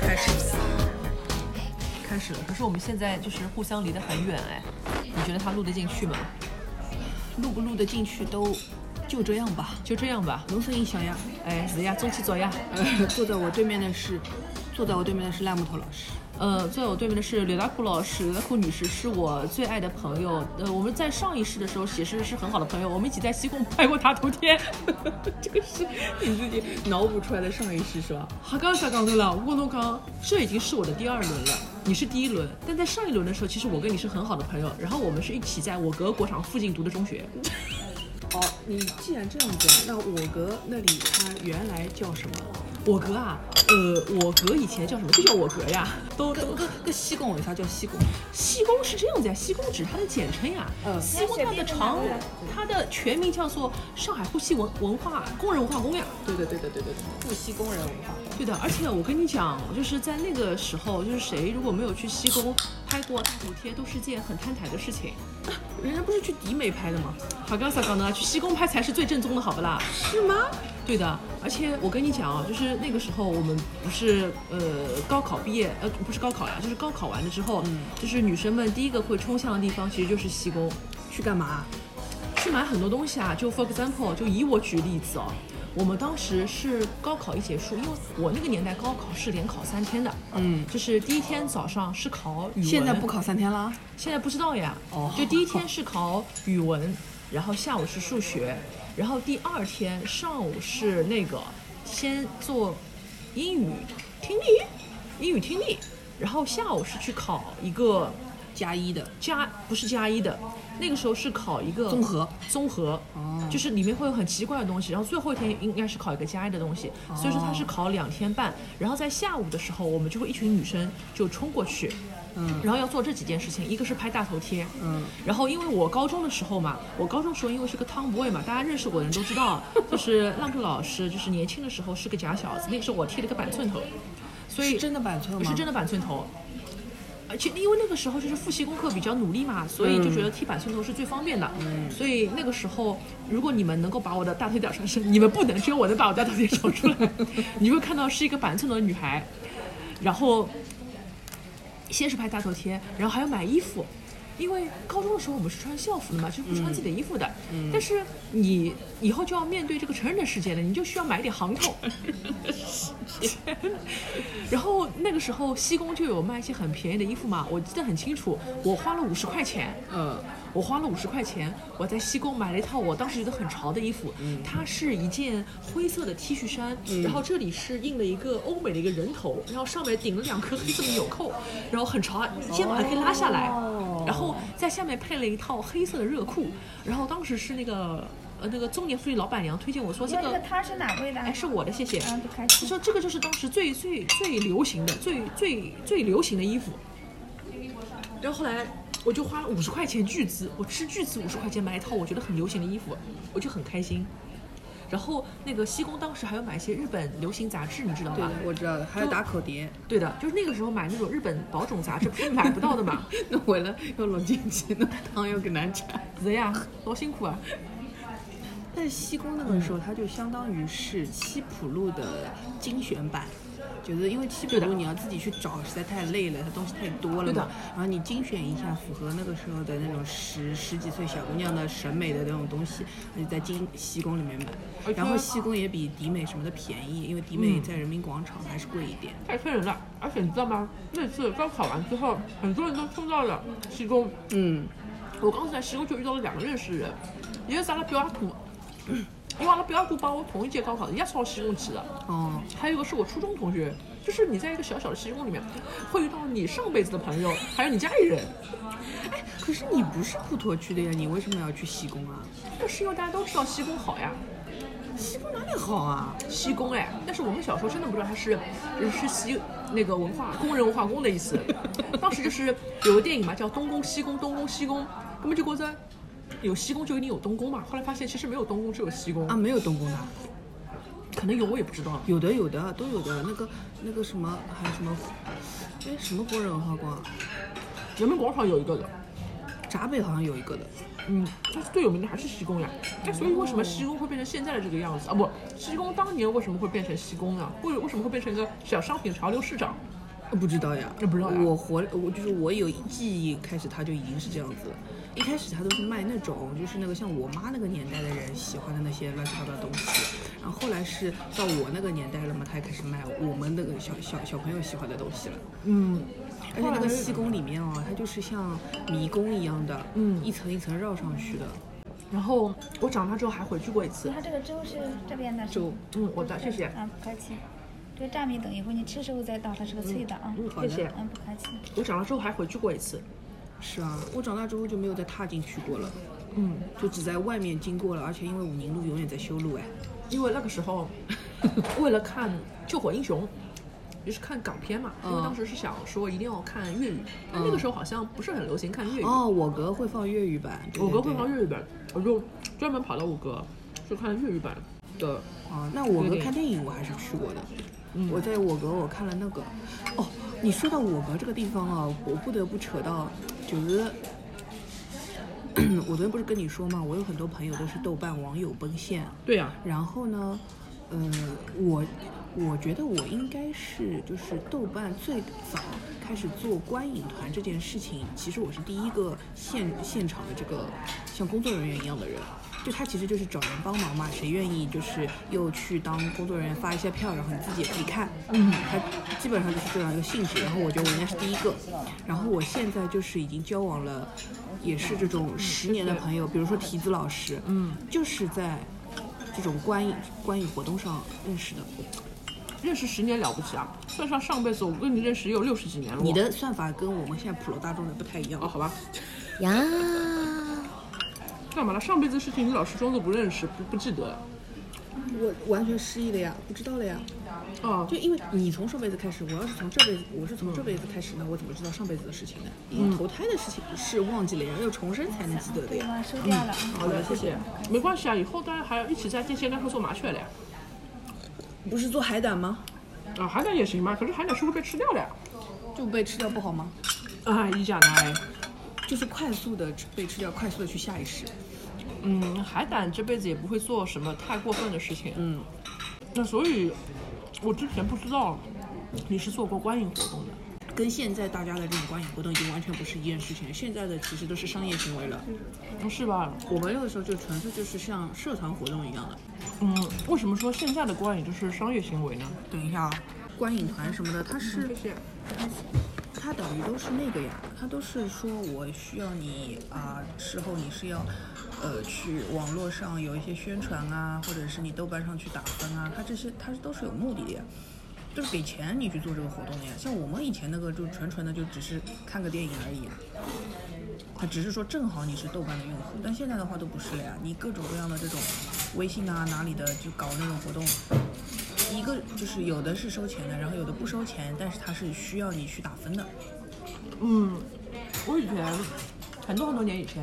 开始开始了，可是我们现在就是互相离得很远哎，你觉得他录得进去吗？录不录得进去都就这样吧。就这样吧。侬声音响呀，哎，是呀，中气走呀。呃，坐在我对面的是，坐在我对面的是赖木头老师。呃，坐在我对面的是刘大库老师，刘大库女士是我最爱的朋友。呃，我们在上一世的时候也是是很好的朋友，我们一起在西贡拍过大头贴。这个是你自己脑补出来的上一世是吧？哈刚才讲的了，我跟刚这已经是我的第二轮了，你是第一轮。但在上一轮的时候，其实我跟你是很好的朋友，然后我们是一起在我国国场附近读的中学。哦，你既然这样子，那我国那里它原来叫什么？我哥啊，呃，我哥以前叫什么？就叫我哥呀，都都跟跟跟西贡为啥叫西贡？西工是这样子呀，西工只是它的简称呀。嗯西工它的长，它的全名叫做上海沪西文文化工人文化宫呀。对对对对对对对的，沪西工人文化。对的，而且我跟你讲，就是在那个时候，就是谁如果没有去西宫拍过大头贴，都是件很摊台的事情。人家不是去迪美拍的吗？好，刚才讲的，去西宫拍才是最正宗的，好不啦？是吗？对的，而且我跟你讲啊，就是那个时候我们不是呃高考毕业，呃不是高考呀，就是高考完了之后，就是女生们第一个会冲向的地方其实就是西宫。去干嘛？去买很多东西啊，就 for example，就以我举例子哦，我们当时是高考一结束，因为我那个年代高考是连考三天的，嗯，就是第一天早上是考语文，现在不，考三天了？现在不知道呀，哦就第一天是考语文，然后下午是数学，然后第二天上午是那个先做英语听力，英语听力，然后下午是去考一个加一的。加不是加一的，那个时候是考一个综合综合，哦就是里面会有很奇怪的东西，然后最后一天应该是考一个加一的东西，所以说它是考两天半，然后在下午的时候，我们就会一群女生就冲过去。嗯然后要做这几件事情，一个是拍大头贴，嗯，然后因为我高中的时候嘛，我高中时候因为是个 tomboy 嘛，大家认识我的人都知道，就是浪客老师，就是年轻的时候是个假小子，那个时候我剃了个板寸头，所以是真的板寸吗？是真的板寸头。而且因为那个时候就是复习功课比较努力嘛，所以就觉得剃板寸头是最方便的。嗯所以那个时候，如果你们能够把我的大头贴找出来，是你们不能，只有我能把我大头贴找出来，你会看到是一个板寸头的女孩，然后先是拍大头贴，然后还要买衣服。因为高中的时候我们是穿校服的嘛，就是不穿自己的衣服的。但是你以后就要面对这个成人的世界了，你就需要买点行头。然后那个时候西宫就有卖一些很便宜的衣服嘛，我记得很清楚，我花了五十块钱，嗯，我花了五十块钱，我在西贡买了一套我当时觉得很潮的衣服，它是一件灰色的 T 恤衫，然后这里是印了一个欧美的一个人头，然后上面顶了两颗黑色的纽扣，然后很潮啊，肩膀还可以拉下来，然后在下面配了一套黑色的热裤，然后当时是那个呃那个中年妇女老板娘推荐我说这个个他是哪位的？哎，是我的，谢谢。啊，不开他心。说这个就是当时最最最流行的、最最最流行的衣服。然后后来我就花了五十块钱巨资，我斥巨资五十块钱买一套我觉得很流行的衣服，我就很开心。然后那个西宫当时还要买一些日本流行杂志，你知道吗对的？，我知道的，还有打口碟。对的，就是那个时候买那种日本宝种杂志，不是买不到的嘛。那为了要录进去，那汤又给难产。是呀，多辛苦啊！但是西宫那个时候，它就相当于是七浦路的精选版，就是因为七浦对的路你要自己去找，实在太累了，它东西太多了对的嘛。然后你精选一下符合那个时候的那种十十几岁小姑娘的审美的那种东西，那就在京西宫里面买。然后西宫也比迪美什么的便宜，因为迪美在人民广场还是贵一点。太坑人了，而且你知道吗？那次高考完之后，很多人都冲到了西宫。嗯，我当时在西宫就遇到了两个认识的人，一个是阿拉表阿姑，因为阿拉表阿姑帮我同一届高考，人家是到西工去的。哦，还有一个是我初中同学，就是你在一个小小的西工里面，会遇到你上辈子的朋友，还有你家里人。哎可是你不是普陀区的呀，你为什么要去西工啊？那是因为大家都知道西工好呀，西工哪里好啊？西工哎，但是我们小时候真的不知道它是是西那个文化工人文化宫的意思。当时就是有个电影嘛，叫《东宫西宫》，东宫西宫，根本就觉着有西宫就一定有东宫嘛，后来发现其实没有东宫，只有西宫啊，，没有东宫的，可能有我也不知道。有的有的都有的。那个那个什么，还有什么，哎，什么国人文化宫啊？人民广场有一个的，闸北好像有一个的。嗯，但是最有名的还是西宫呀。哎，所以为什么西宫会变成现在的这个样子啊？不，西宫当年为什么会变成西宫呢？为为什么会变成一个小商品潮流市长？不知道呀，不知道呀我活，我就是我有记忆开始，它就已经是这样子了。一开始它都是卖那种，就是那个像我妈那个年代的人喜欢的那些乱七八糟的东西，然后后来是到我那个年代了嘛，它也开始卖我们那个小小小朋友喜欢的东西了。嗯，而且那个西宫里面哦，它就是像迷宫一样的，嗯一层一层绕上去的。然后我长大之后还回去过一次。它这个粥是这边的，就嗯，我的，谢谢。嗯，不客气。这个炸米等一会儿你吃时候再倒，它是个脆的啊。嗯，好的谢谢。嗯，不客气。我长大之后还回去过一次。是啊，我长大之后就没有再踏进去过了，嗯，就只在外面经过了，而且因为武宁路永远在修路哎。因为那个时候 为了看《救火英雄》，就是看港片嘛，因为嗯当时是想说一定要看粤语，但那个时候好像不是很流行看粤语。哦，我哥会放粤语版，对我哥会放粤语版，我就专门跑到我哥去看粤语版的。啊，那我哥看电影我还是去过的。嗯。我在我哥我看了那个，哦，你说到我哥这个地方啊，我不得不扯到，就是我昨天不是跟你说嘛，我有很多朋友都是豆瓣网友奔现，对呀、然后呢，呃，我我觉得我应该是就是豆瓣最早开始做观影团这件事情，其实我是第一个现现场的这个像工作人员一样的人。就他其实就是找人帮忙嘛，谁愿意就是又去当工作人员发一些票，然后你自己也可以看。嗯，他基本上就是这样一个性质。然后我觉得我应该是第一个。然后我现在就是已经交往了，也是这种十年的朋友，比如说提子老师，嗯，就是在这种观影观影活动上认识的。认识十年了不起啊！算上上辈子，我跟你认识也有六十几年了。你的算法跟我们现在普罗大众的不太一样哦，好吧，呀，干嘛了？上辈子事情你老是装作不认识，不不记得。我完全失忆了呀，不知道了呀。哦，就因为你从上辈子开始，我要是从这辈子，我是从这辈子开始呢，我怎么知道上辈子的事情呢？因为投胎的事情是忘记了呀，要重生才能记得的呀。啊，收掉了。嗯好的，谢谢。没关系啊，以后大家还要一起在电线杆上做麻雀了呀。不是做海胆吗？啊，海胆也行吧，可是海胆是会被吃掉的呀。就被吃掉不好吗？啊，一讲来，就是快速的被吃掉，快速的去下意识。嗯，海胆这辈子也不会做什么太过分的事情。嗯，那所以，我之前不知道你是做过观影活动的。跟现在大家的这种观影活动已经完全不是一件事情。现在的其实都是商业行为了。嗯，是吧？我们那个时候就纯粹就是像社团活动一样的。嗯，为什么说现在的观影就是商业行为呢？等一下啊，观影团什么的，它是谢谢。它等于都是那个呀，它都是说我需要你啊、事后你是要，呃，去网络上有一些宣传啊，或者是你豆瓣上去打分啊，它这些它都是有目的的呀，都是给钱你去做这个活动的呀。像我们以前那个就纯纯的就只是看个电影而已，它只是说正好你是豆瓣的用户，但现在的话都不是了呀，你各种各样的这种微信啊哪里的就搞那种活动。一个就是有的是收钱的，然后有的不收钱，但是它是需要你去打分的。嗯，我以前很多很多年以前，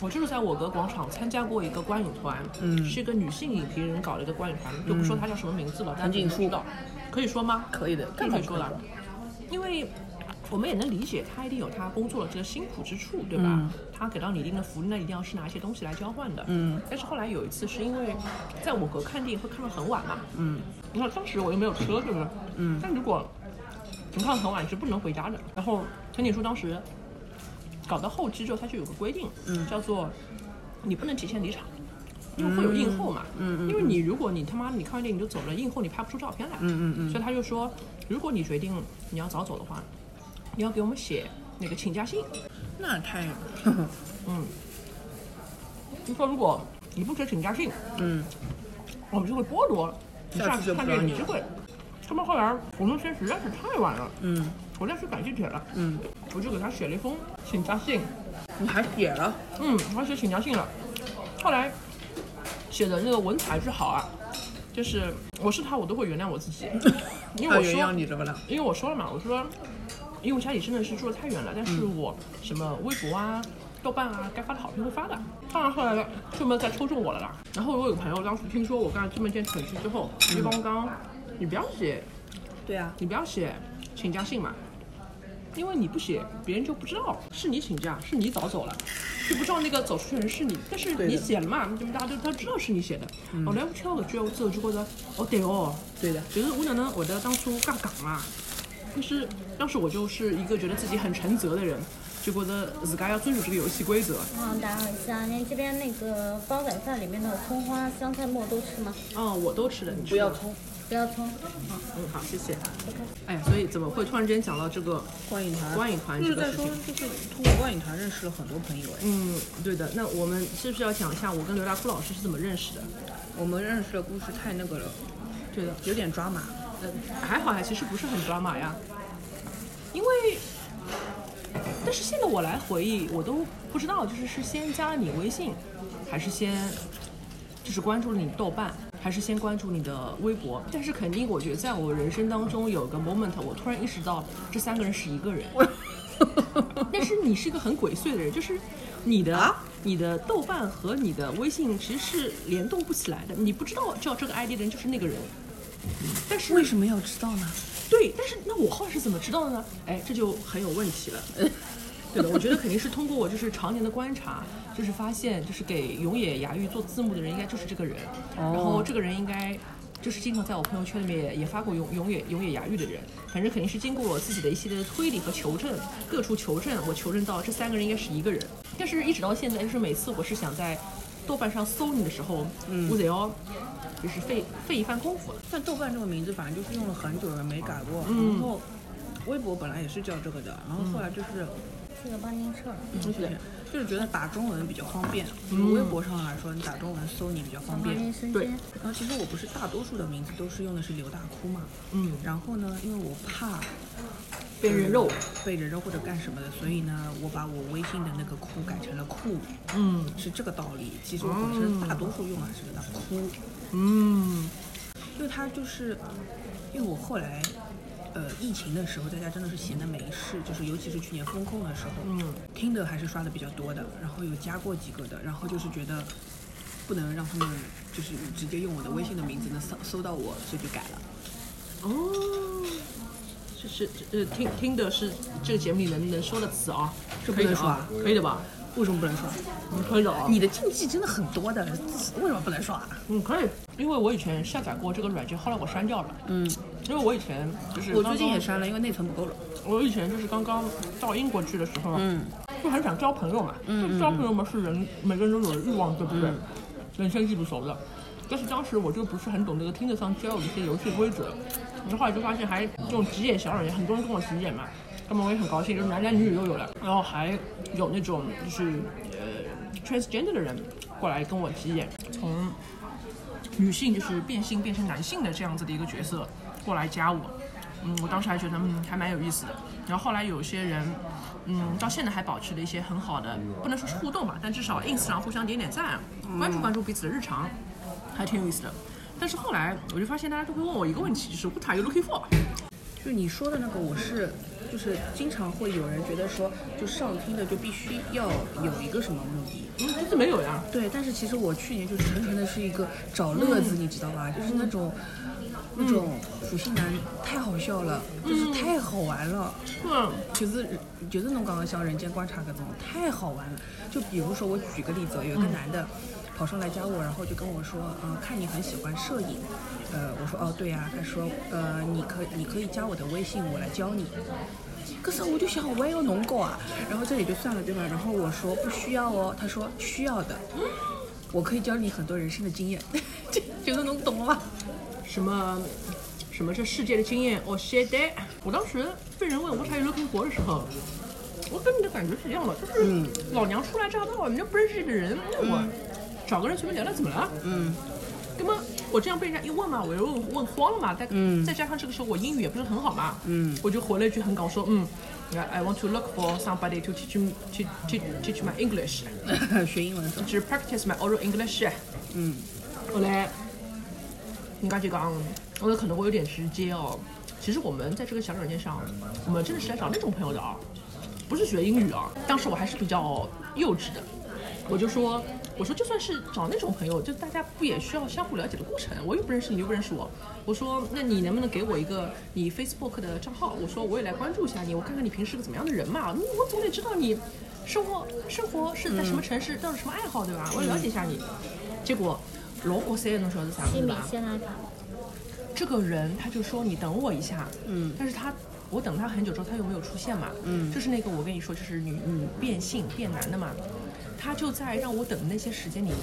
我就是在我哥广场参加过一个观影团，嗯是一个女性影评人搞的一个观影团，就不说她叫什么名字了，但是你都知道，可以说吗？可以的，更可以说了，因为我们也能理解他一定有他工作的这个辛苦之处，对吧？嗯他给到你一定的福利，那一定要是拿一些东西来交换的。嗯但是后来有一次是因为在我哥看电影会看到很晚嘛，嗯你看当时我又没有车，对不是？嗯但如果你看很晚，你是不能回家的。然后陈景书当时搞到后期之后，他就有个规定，嗯叫做你不能提前离场。因为会有映后嘛，嗯嗯因为你如果你他妈你看完电影就走了，映后你拍不出照片来，嗯嗯嗯所以他就说，如果你决定你要早走的话，你要给我们写那个请假信，那太，嗯，就说如果你不写请假信，嗯我们就会剥夺你下次看就不让你电影的机会。他们后来我那天实在是太晚了，嗯我再去赶地铁了，嗯，我就给他写了一封请假信，你还写了？嗯，我写请假信了。后来写的那个文采之好啊，就是我是他，我都会原谅我自己，因为我原说谅你怎么了？因为我说了嘛，我说，因为我家里真的是住的太远了，但是我什么微博啊、豆瓣啊，该发的好评会发的。当然后来就没有再抽中我了啦。然后我有个朋友当时听说我干了这么一件蠢事之后，就帮我讲，你不要写，对啊，你不要写请假信嘛，因为你不写，别人就不知道是你请假，是你早走了，就不知道那个走出去的人是你。但是你写了嘛，那么大家都都知道是你写的。后来我听到搿句话之后，就觉得，哦对哦，对的，就是我哪能会得当初介讲嘛？就是当时我就是一个觉得自己很沉责的人，就觉得自家要遵守这个游戏规则。嗯，打扰一下，您这边那个煲仔饭里面的葱花、香菜末都吃吗？嗯，我都吃的，你吃不要葱。不要葱。嗯，好，谢谢。哎呀，所以怎么会突然之间讲到这个？观影团，观影团就是在说这个事情，就是通过观影团认识了很多朋友哎。嗯，对的。那我们是不是要讲一下我跟刘大库老师是怎么认识的？我们认识的故事太那个了，对的，有点抓马。呃，还好呀，其实不是很抓马呀，因为，但是现在我来回忆，我都不知道，就是是先加了你微信，还是先就是关注了你豆瓣，还是先关注你的微博？但是肯定，我觉得在我人生当中有个 moment，我突然意识到这三个人是一个人。但是你是一个很鬼祟的人，就是你的、啊你的豆瓣和你的微信其实是联动不起来的，你不知道叫这个 ID 的人就是那个人。但是为什么要知道呢？对，但是那我后来是怎么知道的呢？哎，这就很有问题了。对的，我觉得肯定是通过我就是常年的观察，就是发现就是给永野芽郁做字幕的人应该就是这个人，然后这个人应该就是经常在我朋友圈里面也也发过永永野永野芽郁的人，反正肯定是经过我自己的一系列的推理和求证，各处求证，我求证到这三个人应该是一个人。但是一直到现在，就是每次我是想在豆瓣上搜你的时候，我得要就是费费一番功夫。但豆瓣这个名字反正就是用了很久了没改过，嗯然后微博本来也是叫这个的，然后后来就是这个帮您撤了。就是就是觉得打中文比较方便，嗯微博上来说你打中文搜你比较方帮便。对。然后其实我不是大多数的名字都是用的是刘大哭嘛，嗯，然后呢，因为我怕被人肉。被人肉或者干什么的，所以呢，我把我微信的那个哭改成了酷，嗯是这个道理。其实我本身大多数用的还是刘大哭，嗯因为它就是，因为我后来。呃，疫情的时候，大家真的是闲的没事，就是尤其是去年封控的时候，嗯听的还是刷的比较多的，然后有加过几个的，然后就是觉得不能让他们就是直接用我的微信的名字能搜搜到我，所以就改了。哦，这是呃听听的是这个节目里能能说的词啊，这不能说啊，可以的吧？为什么不能刷？你，可以的啊。你的禁忌真的很多的，为什么不能刷？嗯可以，因为我以前下载过这个软件，后来我删掉了。嗯，因为我以前就是我最近也删了，因为内存不够了。我以前就是刚刚到英国去的时候，嗯，就很想交朋友嘛。嗯就交朋友嘛是人每个人都有的欲望，对不对？人生地不熟的。但是当时我就不是很懂这个听得上交友的一些游戏规则，然后后来就发现还这种极简小软件，很多人跟我极简嘛，那么我也很高兴，就是男男女女都有了，然后还有那种就是呃 transgender 的人过来跟我极简，从女性就是变性变成男性的这样子的一个角色过来加我，嗯，我当时还觉得嗯还蛮有意思的。然后后来有些人，嗯，到现在还保持了一些很好的，不能说是互动吧，但至少 ins 上互相点点赞，关注关注彼此的日常，还挺有意思的。但是后来我就发现大家都会问我一个问题，就是 What are you looking for？就是你说的那个，我是就是经常会有人觉得说，就上听的就必须要有一个什么目的。嗯，其实没有呀。对，但是其实我去年就纯纯的是一个找乐子，你知道吧？就是那种。那种普信男太好笑了，就是太好玩了，嗯就是就是侬刚刚像人间观察搿种太好玩了。就比如说我举个例子，有一个男的跑上来加我，然后就跟我说，嗯、看你很喜欢摄影，呃，我说哦对呀、他说呃你可你可以加我的微信，我来教你。可是我就想我也要农狗啊，然后这也就算了对吧？然后我说不需要哦，他说需要的，我可以教你很多人生的经验，就就是能懂了吧？什么什么这世界的经验？哦 shit 我当时被人问 What are you looking for 的时候，我跟你的感觉是一样的，就是老娘初来乍到，你又不认识这个人，那我找个人随便聊聊怎么了？嗯。那么我这样被人家一问嘛，我又问问慌了嘛，再、嗯。再加上这个时候我英语也不是很好嘛，嗯。我就回了一句很搞说，嗯，I want to look for somebody to teach me to teach teach my English，学英文的时候，就是 practice my oral English。嗯。后来，人家就讲，我可能会有点直接哦。其实我们在这个小软件上，我们真的是来找那种朋友的啊，不是学英语啊，当时我还是比较幼稚的，我就说，我说就算是找那种朋友，就大家不也需要相互了解的过程？我又不认识你，又不认识我，我说那你能不能给我一个你 Facebook 的账号？我说我也来关注一下你，我看看你平时是个怎么样的人嘛，嗯我总得知道你生活生活是在什么城市，都有什么爱好，对吧？我要了解一下你。结果老国三侬晓得啥西米子吧？先拉塔，这个人他就说你等我一下，嗯，但是他我等他很久之后他又没有出现嘛，嗯，就是那个我跟你说就是女女变性变男的嘛，他就在让我等的那些时间里面，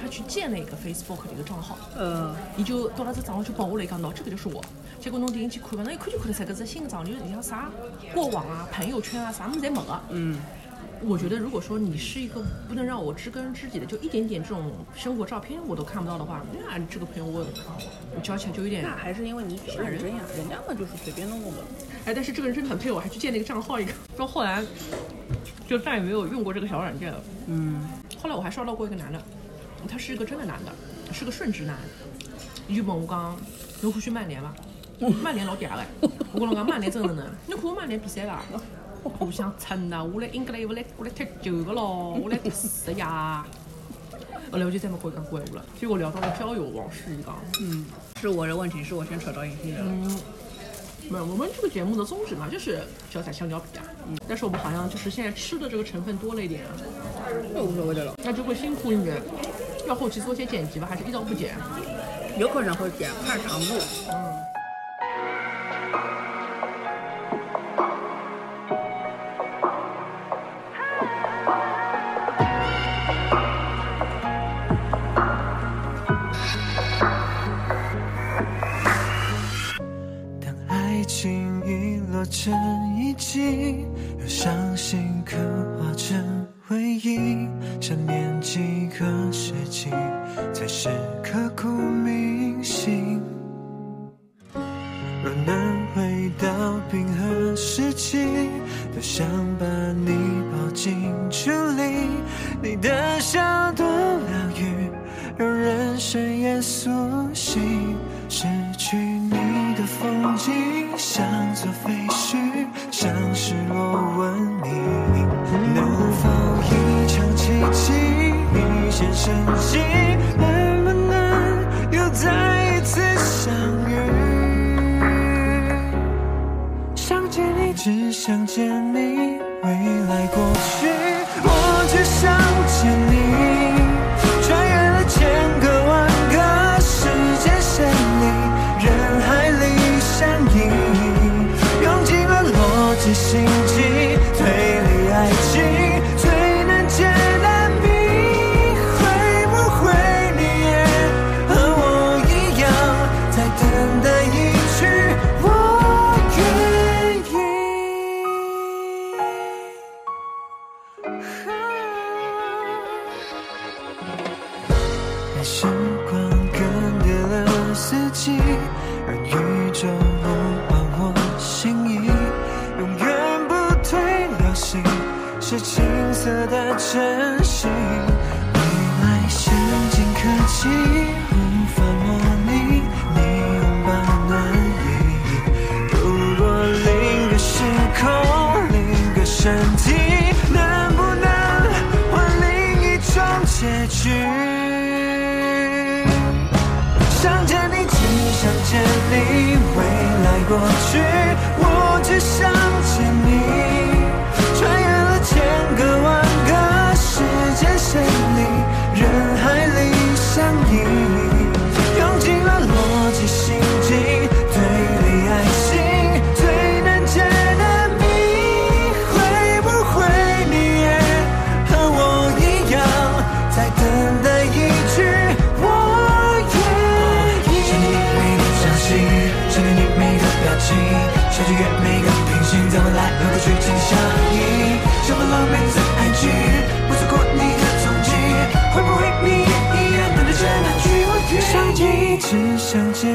他去建了一个 Facebook 的一个账号，呃，你就到了这账号就报我来讲，喏，这个就是我。结果侬点进去看嘛，那一看就看得出来，搿只新的账号里向啥过往啊、朋友圈啊，啥么子侪没个。嗯，我觉得如果说你是一个不能让我知根知底的，就一点点这种生活照片我都看不到的话，那这个朋友我我交起来就有点那还是因为你比较认真呀，人家嘛就是随便弄弄的。哎，但是这个人真的很配我，还去建了一个账号，一个，到后来就再也没有用过这个小软件了。嗯，后来我还刷到过一个男的，他是一个真的男的，是个顺直男，伊就问我刚，侬欢喜曼联伐？曼联老嗲了，我跟侬讲曼联真的呢，侬看过曼联比赛伐？我想蹭呐，我来英格兰，我来我来踢球个咯，我来踢死呀！后 来我就再没跟伊讲过闲话了，结果聊到了交友往事，伊讲。嗯，是我的问题，是我先扯到隐性人了。嗯，没有，我们这个节目的宗旨嘛，就是脚踩香蕉皮啊。嗯，但是我们好像就是现在吃的这个成分多了一点啊，那无所谓的了，那就会辛苦一点。要后期做些剪辑吧，还是一刀不剪？有可能会剪，看长度。当成遗迹，又伤心刻画成回忆，想念几个世纪，才是刻骨铭心。若能回到冰河时期，多想把你抱进处理，你的笑多疗愈，让人生也苏醒。失去你的风景，像座废眼睛身体，能不能换另一种结局？想见你，只想见你，未来过去，我只想穿越每个平行，在未来和过去紧相依，像份浪漫在爱情，不错过你的踪迹，会不会你也一样等待着那句我愿意？想见，只想见